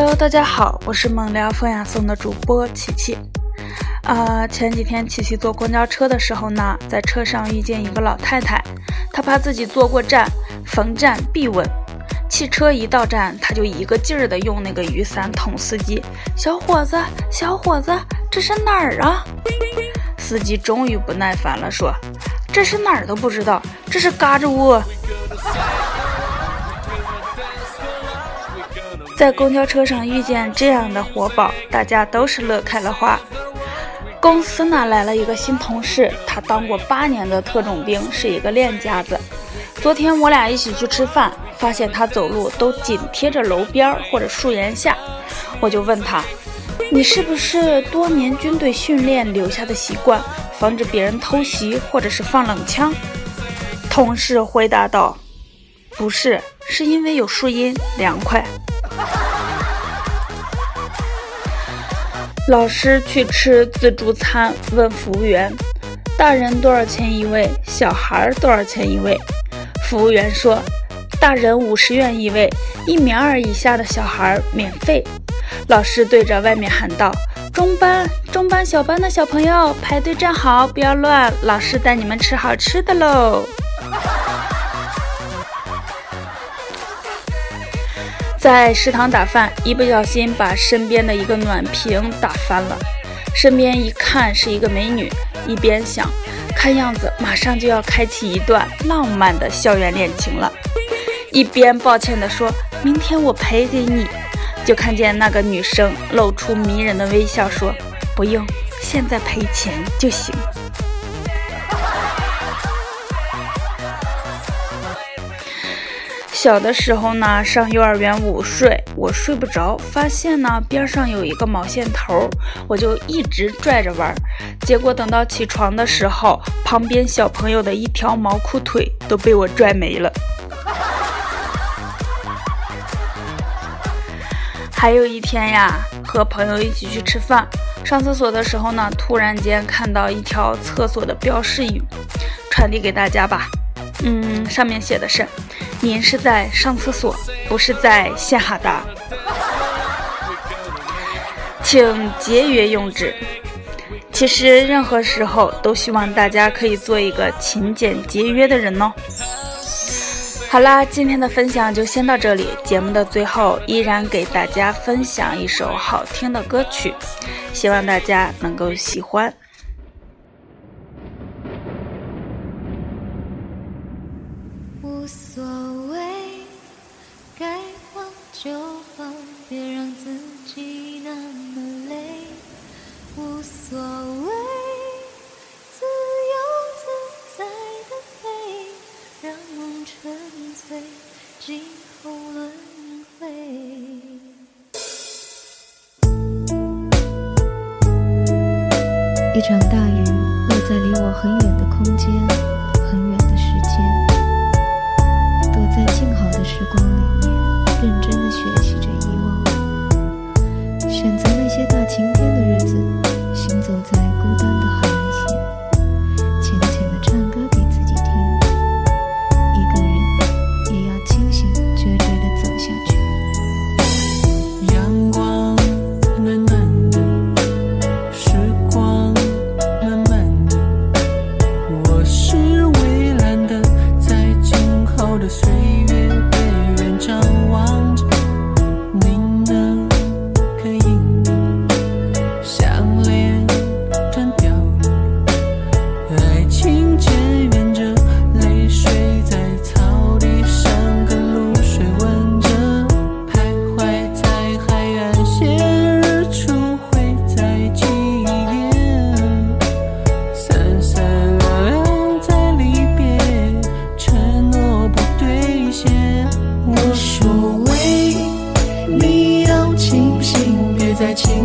Hello，大家好，我是猛聊风雅颂的主播琪琪。啊，前几天琪琪坐公交车的时候呢，在车上遇见一个老太太，她怕自己坐过站，逢站必问。汽车一到站，她就一个劲儿的用那个雨伞捅司机：“小伙子，小伙子，这是哪儿啊？”司机终于不耐烦了，说：“这是哪儿都不知道，这是嘎吱窝。”在公交车上遇见这样的活宝，大家都是乐开了花。公司呢来了一个新同事，他当过八年的特种兵，是一个练家子。昨天我俩一起去吃饭，发现他走路都紧贴着楼边或者树檐下，我就问他：“你是不是多年军队训练留下的习惯，防止别人偷袭或者是放冷枪？”同事回答道：“不是，是因为有树荫，凉快。”老师去吃自助餐，问服务员：“大人多少钱一位？小孩多少钱一位？”服务员说：“大人五十元一位，一米二以下的小孩免费。”老师对着外面喊道：“中班、中班、小班的小朋友排队站好，不要乱，老师带你们吃好吃的喽。”在食堂打饭，一不小心把身边的一个暖瓶打翻了。身边一看是一个美女，一边想，看样子马上就要开启一段浪漫的校园恋情了，一边抱歉地说：“明天我赔给你。”就看见那个女生露出迷人的微笑，说：“不用，现在赔钱就行。”小的时候呢，上幼儿园午睡，我睡不着，发现呢边上有一个毛线头，我就一直拽着玩。结果等到起床的时候，旁边小朋友的一条毛裤腿都被我拽没了。还有一天呀，和朋友一起去吃饭，上厕所的时候呢，突然间看到一条厕所的标示语，传递给大家吧。嗯，上面写的是。您是在上厕所，不是在献哈达，请节约用纸。其实任何时候都希望大家可以做一个勤俭节约的人哦。好啦，今天的分享就先到这里。节目的最后，依然给大家分享一首好听的歌曲，希望大家能够喜欢。就放，别让自己那么累。无所谓，自由自在的飞，让梦沉醉，今后轮回。一场大雨落在离我很远的空间，the sweet. зачем?